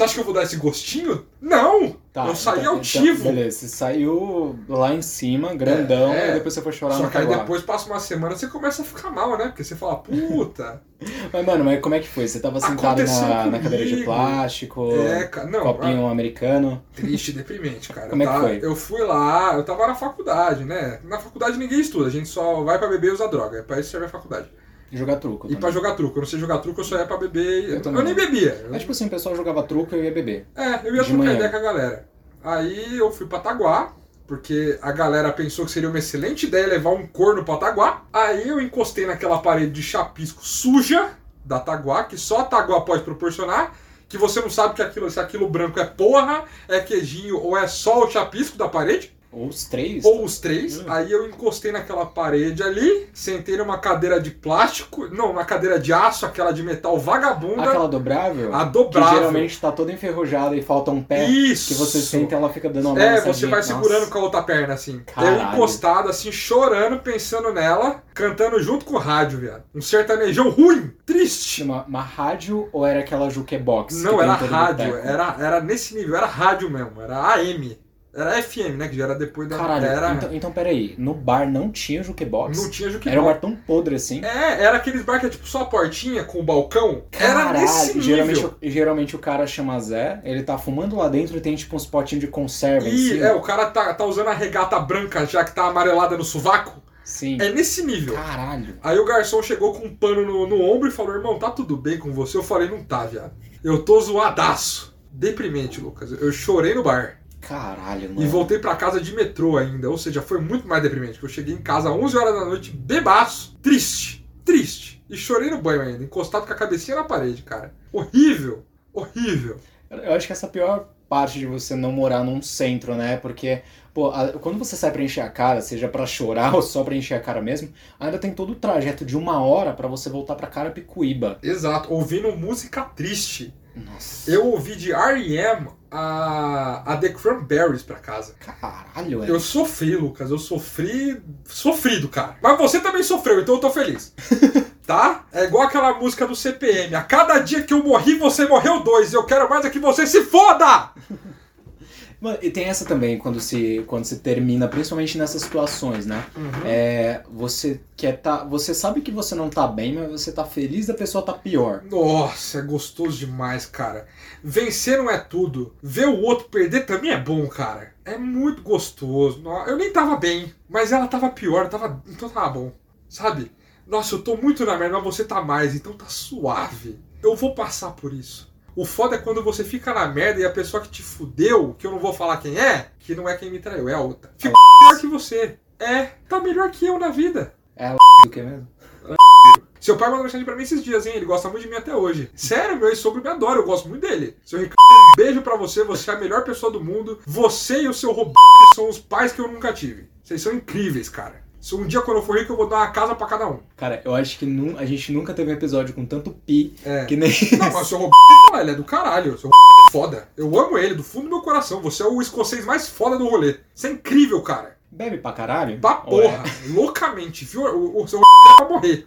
S3: Você acha que eu vou dar esse gostinho? Não!
S4: Tá,
S3: eu saí
S4: então-
S3: altivo.
S4: então, beleza, você saiu lá em cima, grandão,
S3: É, é.
S4: e depois você foi chorar
S3: Só
S4: no
S3: que aí depois passa uma semana você começa a ficar mal, né? Porque você fala, puta. (laughs)
S4: Mas, mano, mas como é que foi? Você tava sentado na, na cadeira de plástico,
S3: é, cara. Não,
S4: copinho americano.
S3: Triste, deprimente, cara.
S4: Como é que
S3: tava-
S4: foi?
S3: Eu fui lá, eu tava na faculdade, né? Na faculdade ninguém estuda, a gente só vai pra beber e usar droga. É pra isso que serve a faculdade.
S4: Jogar truco.
S3: E
S4: também.
S3: pra jogar truco. Eu não sei jogar truco, eu só ia pra beber. e-
S4: Eu
S3: Eu,
S4: também
S3: nem bebia. Eu-
S4: É tipo assim, o pessoal jogava truco e eu ia beber.
S3: É, eu ia trocar ideia com a galera. Aí eu fui pra Taguá, porque a galera pensou que seria uma excelente ideia levar um corno pra Taguá. Aí eu encostei naquela parede de chapisco suja da Taguá, que só a Taguá pode proporcionar, que você não sabe que aquilo, se aquilo branco é porra, é queijinho ou é só o chapisco da parede.
S4: Ou os três.
S3: Ou os três.
S4: Hum.
S3: Aí eu encostei naquela parede ali, sentei numa cadeira de plástico, não, uma cadeira de aço, aquela de metal vagabunda,
S4: Aquela dobrável?
S3: a dobrável.
S4: Que geralmente tá toda enferrujada e falta um pé.
S3: Isso.
S4: Que você senta e ela fica dando uma
S3: É, você vai
S4: Nossa.
S3: segurando com a outra perna, assim. Eu
S4: Caralho.
S3: encostado, assim, chorando, pensando nela, cantando junto com o rádio, viado. Um sertanejão ruim, triste.
S4: Uma, uma rádio ou era aquela jukebox?
S3: Não, era rádio, era, era nesse nível, era rádio mesmo, era AM. Era FM, né? Que já era depois da.
S4: Caralho,
S3: era...
S4: então, então peraí. No bar não tinha jukebox?
S3: Não tinha jukebox.
S4: Era um bar tão podre assim?
S3: É, era aqueles bar que é tipo só a portinha com o balcão. era
S4: Caralho,
S3: nesse nível.
S4: geralmente, o- geralmente o cara chama Zé, ele tá fumando lá dentro e tem tipo uns potinhos de conserva
S3: E
S4: cima.
S3: é, o cara tá, tá usando a regata branca já que tá amarelada no sovaco.
S4: Sim.
S3: É nesse nível.
S4: Caralho.
S3: Aí o garçom chegou com um pano no, no ombro e falou: Irmão, tá tudo bem com você? Eu falei: Não tá, viado. Eu tô zoadaço. Deprimente, Lucas. Eu chorei no bar.
S4: Caralho, mano.
S3: E voltei pra casa de metrô ainda. Ou seja, foi muito mais deprimente. porque Eu cheguei em casa às 11 horas da noite, bebaço, triste, triste. E chorei no banho ainda, encostado com a cabecinha na parede, cara. Horrível, horrível.
S4: Eu acho que essa é a pior parte de você não morar num centro, né? Porque, pô, a- quando você sai pra encher a cara, seja pra chorar (laughs) ou só pra encher a cara mesmo, ainda tem todo o trajeto de uma hora pra você voltar pra Carapicuíba.
S3: Exato, ouvindo música triste.
S4: Nossa.
S3: Eu ouvi de R.E.M. a, a The Cranberries pra casa.
S4: Caralho,
S3: Eu
S4: é.
S3: sofri, Lucas. Eu sofri. Sofrido, cara. Mas você também sofreu, então eu tô feliz. (laughs) tá? É igual aquela música do CPM. A cada dia que eu morri, você morreu dois. Eu quero mais é que você se foda! (laughs)
S4: Mano, e tem essa também, quando se, quando se termina, principalmente nessas situações, né? É, você quer tá. Você sabe que você não tá bem, mas você tá feliz da pessoa tá pior.
S3: Nossa, é gostoso demais, cara. Vencer não é tudo. Ver o outro perder também é bom, cara. É muito gostoso. Eu nem tava bem, mas ela tava pior, tava... então tava bom. Sabe? Nossa, eu tô muito na merda, mas você tá mais, então tá suave. Eu vou passar por isso. O foda é quando você fica na merda e a pessoa que te fudeu, que eu não vou falar quem é, que não é quem me traiu, é a outra. Fica melhor que você. É, tá melhor que eu na vida. (laughs)
S4: Do que mesmo?
S3: Seu pai mandou mensagem pra mim esses dias, hein? Ele gosta muito de mim até hoje. Sério, meu ex-sogro me adora, eu gosto muito dele. Seu Ricardo, um beijo pra você, você é a melhor pessoa do mundo. Você e o seu Roberto são os pais que eu nunca tive. Vocês são incríveis, cara. Se um dia quando eu for rico, eu vou dar uma casa pra cada um.
S4: Cara, eu acho que nu- a gente nunca teve um episódio com tanto pi
S3: É.
S4: que nem.
S3: Não, mas o seu Roberto, ele é do caralho. O seu Roberto é foda. Eu amo ele, do fundo do meu coração. Você é o escocês mais foda do rolê. Você é incrível, cara.
S4: Bebe pra caralho?
S3: Pra
S4: Ou é?
S3: porra. Loucamente, viu? O, o seu (laughs) é pra morrer.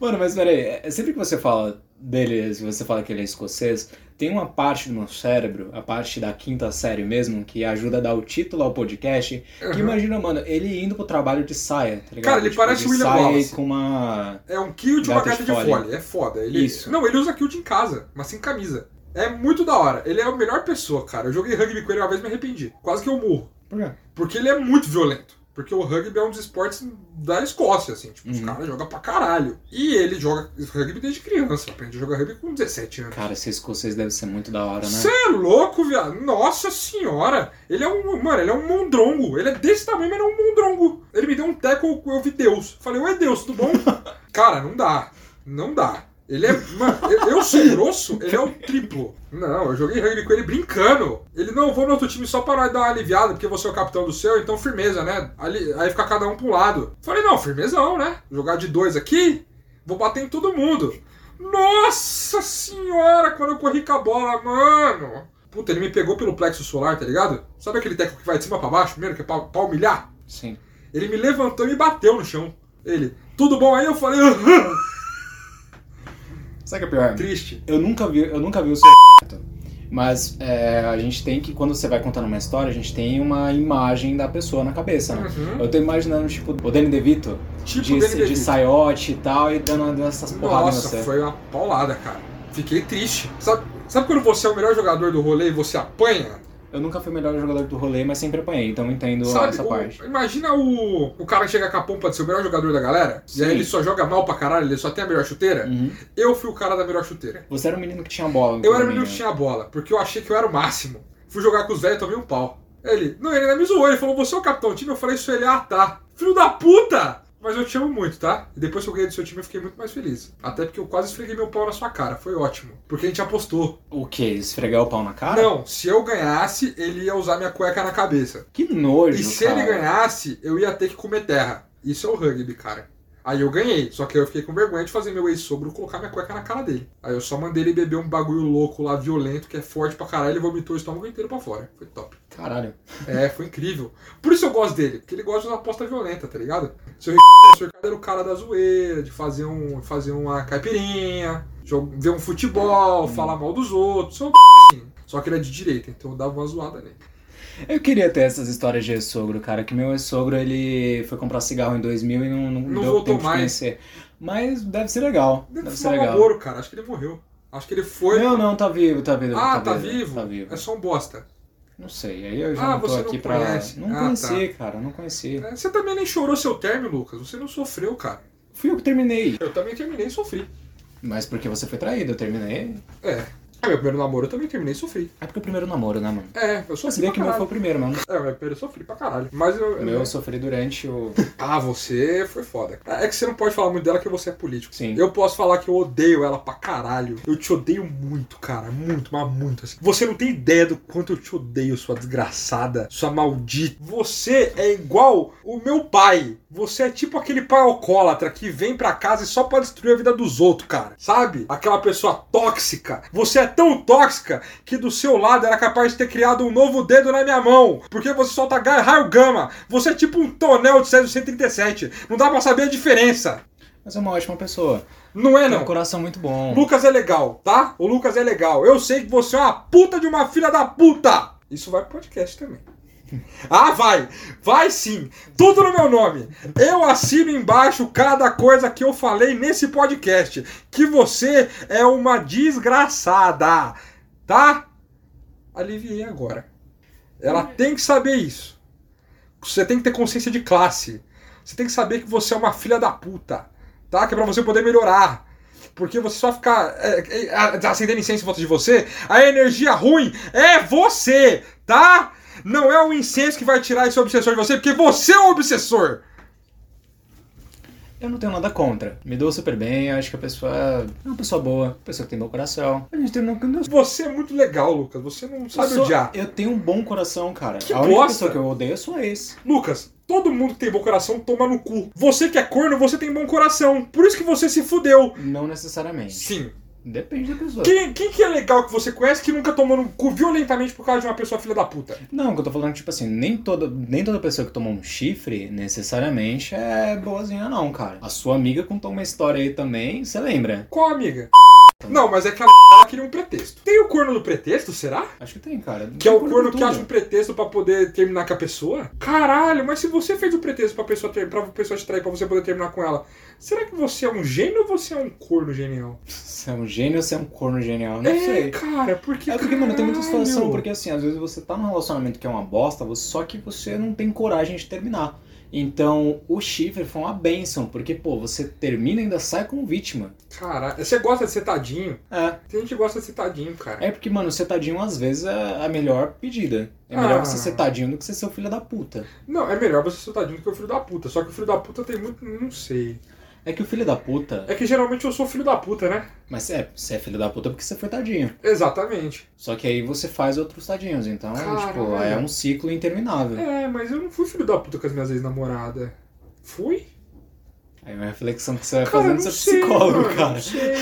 S4: Mano, mas peraí, é- sempre que você fala dele, se você fala que ele é escocês, tem uma parte do meu cérebro, a parte da quinta série mesmo, que ajuda a dar o título ao podcast, que
S3: Uhum.
S4: imagina, mano, ele indo pro trabalho de saia, tá ligado?
S3: Cara, ele parece
S4: de
S3: o William
S4: saia
S3: Wallace.
S4: com uma...
S3: É um kilt e uma gaita
S4: de
S3: de
S4: fole.
S3: É foda. Ele...
S4: Isso.
S3: Não, ele usa kilt em casa, mas sem camisa. É muito da hora. Ele é a melhor pessoa, cara. Eu joguei rugby com ele uma vez e me arrependi. Quase que eu morro.
S4: Por quê?
S3: Porque ele é muito violento. Porque o rugby é um dos esportes da Escócia, assim. Tipo, os
S4: Uhum.
S3: caras jogam pra caralho. E ele joga rugby desde criança. Aprende a jogar rugby com 17 anos.
S4: Cara, ser escocês deve ser muito da hora, né?
S3: Você é louco, viado? Nossa senhora! Ele é um. Mano, ele é um mondrongo. Ele é desse tamanho, mas ele é um mondrongo. Ele me deu um teco, eu vi Deus. Falei, oi Deus, tudo bom? (laughs) Cara, não dá. Não dá. Ele é. Mano, eu, sou grosso, ele é o triplo. Não, eu joguei rugby com ele brincando. Ele, não, vou no outro time só para dar uma aliviada, porque você é o capitão do seu, então firmeza, né? Ali, aí fica cada um um lado. Falei, não, firmezão, né? Jogar de dois aqui, vou bater em todo mundo. Nossa senhora, quando eu corri com a bola, mano. Puta, ele me pegou pelo plexo solar, tá ligado? Sabe aquele teco que vai de cima pra baixo primeiro, que é pra, pra humilhar?
S4: Sim.
S3: Ele me levantou e me bateu no chão. Ele, tudo bom aí? Eu falei. (laughs)
S4: Sabe o que é pior?
S3: triste.
S4: Eu nunca vi, eu nunca vi o seu mas é, a gente tem que, quando você vai contando uma história, a gente tem uma imagem da pessoa na cabeça, né?
S3: Uhum.
S4: Eu tô imaginando, tipo, o Danny DeVito,
S3: Tipo
S4: de,
S3: Danny
S4: de saiote e tal, e dando essas porradas
S3: Nossa, foi uma paulada, cara. Fiquei triste. Sabe, sabe quando você é o melhor jogador do rolê e você apanha?
S4: Eu nunca fui o melhor jogador do rolê, mas sempre apanhei, então entendo
S3: Sabe,
S4: essa
S3: o-
S4: parte.
S3: imagina o, o cara que chega com a pompa de ser o melhor jogador da galera, e
S4: Sim.
S3: aí ele só joga mal pra caralho, ele só tem a melhor chuteira.
S4: Uhum.
S3: Eu fui o cara da melhor chuteira.
S4: Você era o menino que tinha bola.
S3: Eu era o menino que tinha bola, porque eu achei que eu era o máximo. Fui jogar com os velhos e tomei um pau. Ele, não, ele ainda me zoou, ele falou, você é o capitão do time? Eu falei isso, ele, ah tá. Filho da puta! Mas eu te amo muito, tá? E depois que eu ganhei do seu time, eu fiquei muito mais feliz. Até porque eu quase esfreguei meu pau na sua cara. Foi ótimo. Porque a gente apostou.
S4: O quê? Esfregar o pau na cara?
S3: Não, se eu ganhasse, ele ia usar minha cueca na cabeça.
S4: Que nojo,
S3: E se
S4: cara.
S3: ele ganhasse, eu ia ter que comer terra. Isso é o rugby, cara. Aí eu ganhei, só que eu fiquei com vergonha de fazer meu ex-sogro colocar minha cueca na cara dele. Aí eu só mandei ele beber um bagulho louco lá, violento, que é forte pra caralho, ele vomitou o estômago inteiro pra fora. Foi top.
S4: Caralho.
S3: É, foi incrível. Por isso eu gosto dele, porque ele gosta de uma aposta violenta, tá ligado? Seu Ricardo, era o cara da zoeira, de fazer, um, fazer uma caipirinha, ver um futebol, falar mal dos outros. Sou assim. Só que ele é de direita, então eu dava uma zoada nele.
S4: Eu queria ter essas histórias de ex-sogro, cara. Que meu ex-sogro, ele foi comprar cigarro em 2000 e não, não,
S3: Não
S4: deu
S3: voltou
S4: tempo de
S3: mais.
S4: conhecer. Mas deve ser legal.
S3: Deve,
S4: Deve, ser
S3: um
S4: legal.
S3: namoro, cara. Acho que ele morreu. Acho que ele foi.
S4: Não, não, tá vivo, tá vivo.
S3: ah, tá, vivo?
S4: Tá vivo.
S3: É só um bosta.
S4: Não sei, aí eu já
S3: Ah,
S4: não tô
S3: você não
S4: aqui pra.
S3: conhece.
S4: Não
S3: Ah,
S4: conheci, cara, não conheci.
S3: É, Você também nem chorou seu término, Lucas. Você não sofreu, cara.
S4: Fui eu que terminei.
S3: Eu também terminei e sofri.
S4: Mas porque você foi traído, eu terminei.
S3: É. Ah, meu primeiro namoro eu também terminei e sofri.
S4: É porque o primeiro namoro, né, mano?
S3: É, eu
S4: Você
S3: sofri
S4: vê
S3: pra
S4: que o meu foi o primeiro, mano.
S3: É, meu primeiro eu sofri pra caralho. Mas eu...
S4: O meu eu sofri durante o. (laughs)
S3: Ah, você foi foda. É que você não pode falar muito dela que você é político.
S4: Sim.
S3: Eu posso falar que eu odeio ela pra caralho. Eu te odeio muito, cara. Muito, mas muito. Assim. Você não tem ideia do quanto eu te odeio, sua desgraçada, sua maldita. Você é igual o meu pai. Você é tipo aquele pai alcoólatra que vem pra casa e só pra destruir a vida dos outros, cara. Sabe? Aquela pessoa tóxica. Você é tão tóxica que do seu lado era capaz de ter criado um novo dedo na minha mão. Porque você solta raio gama. Você é tipo um tonel de Césio 137. Não dá pra saber a diferença.
S4: Mas é uma ótima pessoa.
S3: Não é,
S4: Tem um
S3: não.
S4: coração muito bom.
S3: Lucas é legal, tá? O Lucas é legal. Eu sei que você é uma puta de uma filha da puta. Isso vai pro podcast também. (laughs) Ah, vai! Vai sim! Tudo no meu nome! Eu assino embaixo cada coisa que eu falei nesse podcast. Que você é uma desgraçada! Tá? Aliviei agora. Ela tem que saber isso. Você tem que ter consciência de classe. Você tem que saber que você é uma filha da puta. Tá? Que é pra você poder melhorar. Porque você só ficar é, é, acendendo incenso em volta de você, a energia ruim é você, tá? Não é o incenso que vai tirar esse obsessor de você, porque você é o obsessor.
S4: Eu não tenho nada contra. Me dou super bem, acho que a pessoa é uma pessoa boa, pessoa que tem bom coração. A gente tem um.
S3: Você é muito legal, Lucas. Você não sabe
S4: eu, sou-
S3: odiar.
S4: eu tenho um bom coração, cara.
S3: Que
S4: a única
S3: bosta.
S4: pessoa que eu odeio é só esse.
S3: Lucas, todo mundo que tem bom coração toma no cu. Você que é corno, você tem bom coração. Por isso que você se fudeu.
S4: Não necessariamente.
S3: Sim.
S4: Depende da pessoa.
S3: Quem, quem que é legal que você conhece que nunca tomou no cu violentamente por causa de uma pessoa filha da puta?
S4: Não, o que eu tô falando, tipo assim, nem toda, nem toda pessoa que tomou um chifre necessariamente é boazinha, não, cara. A sua amiga contou uma história aí também, você lembra?
S3: Qual amiga? Não, mas é que a ela queria um pretexto. Tem o corno do pretexto, será?
S4: Acho que tem, cara.
S3: Que é o
S4: Tem
S3: corno
S4: pra
S3: que acha um pretexto pra poder terminar com a pessoa? Caralho, mas se você fez o pretexto pra pessoa, ter, pra pessoa te trair, pra você poder terminar com ela, será que você é um gênio ou você é um corno genial?
S4: Você é um gênio ou você é um corno genial? Não
S3: é,
S4: sei.
S3: cara, porque.
S4: É porque, mano, tem muita
S3: caralho.
S4: situação, porque assim, às vezes você tá num relacionamento que é uma bosta, só que você não tem coragem de terminar. Então, o chifre foi uma benção, porque, pô, você termina e ainda sai como vítima.
S3: Caralho, você gosta de ser tadinho?
S4: É.
S3: Tem gente que gosta de ser tadinho, cara.
S4: É porque, mano, ser tadinho às vezes é a melhor pedida. É melhor
S3: Ah.
S4: você ser tadinho do que você ser o filho da puta.
S3: Não, é melhor você ser tadinho do que o filho da puta. Só que o filho da puta tem muito. Não sei.
S4: É que o filho da puta.
S3: É que geralmente eu sou filho da puta, né?
S4: Mas é, você é filho da puta porque você foi tadinho.
S3: Exatamente.
S4: Só que aí você faz outros tadinhos. Então,
S3: Caralho.
S4: tipo, é um ciclo interminável.
S3: É, mas eu não fui filho da puta com as minhas ex-namoradas. Fui?
S4: Aí é uma reflexão que você vai
S3: Cara,
S4: fazendo seu psicólogo,
S3: mano,
S4: cara.
S3: Não sei.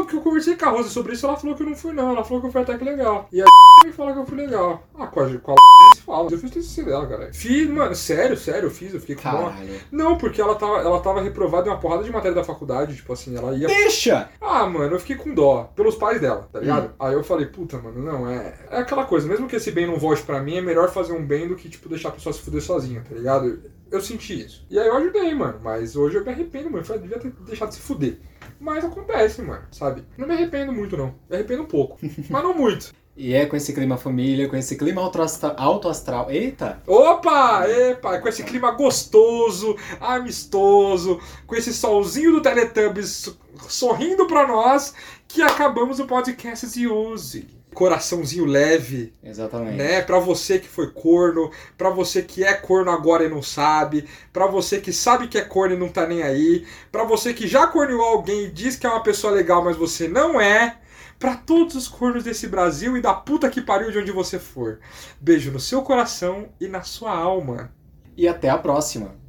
S3: Não, porque eu conversei com a Rosa sobre isso ela falou que eu não fui, não. Ela falou que eu fui até que legal. E a (laughs) também fala que eu fui legal. Ah, com a, com a se fala. Eu fiz TCC dela, cara. Fiz, mano, sério, sério, eu fiz, eu fiquei com.
S4: Caralho.
S3: Não, porque ela tava, ela tava reprovada em uma porrada de matéria da faculdade, tipo assim, ela ia.
S4: Deixa!
S3: Ah, mano, eu fiquei com dó. Pelos pais dela, tá ligado?
S4: Hum.
S3: Aí eu falei, puta, mano, não, é. É aquela coisa, mesmo que esse bem não volte pra mim, é melhor fazer um bem do que, tipo, deixar a pessoa se fuder sozinha, tá ligado? Eu senti isso. E aí eu ajudei, mano. Mas hoje eu me arrependo, mano. Eu devia ter deixado de se fuder. Mas acontece, mano, sabe? Não me arrependo muito, não. Me arrependo um pouco. (laughs) mas não muito.
S4: E é com esse clima família, com esse clima alto astral. Eita!
S3: Opa! Epa! Com esse clima gostoso, amistoso, com esse solzinho do Teletubbies sorrindo pra nós, que acabamos o podcast de hoje. Coraçãozinho leve,
S4: Exatamente.
S3: né? Pra você que foi corno, pra você que é corno agora e não sabe, pra você que sabe que é corno e não tá nem aí, pra você que já corneou alguém e diz que é uma pessoa legal, mas você não é. Pra todos os cornos desse Brasil e da puta que pariu de onde você for. Beijo no seu coração e na sua alma.
S4: E até a próxima.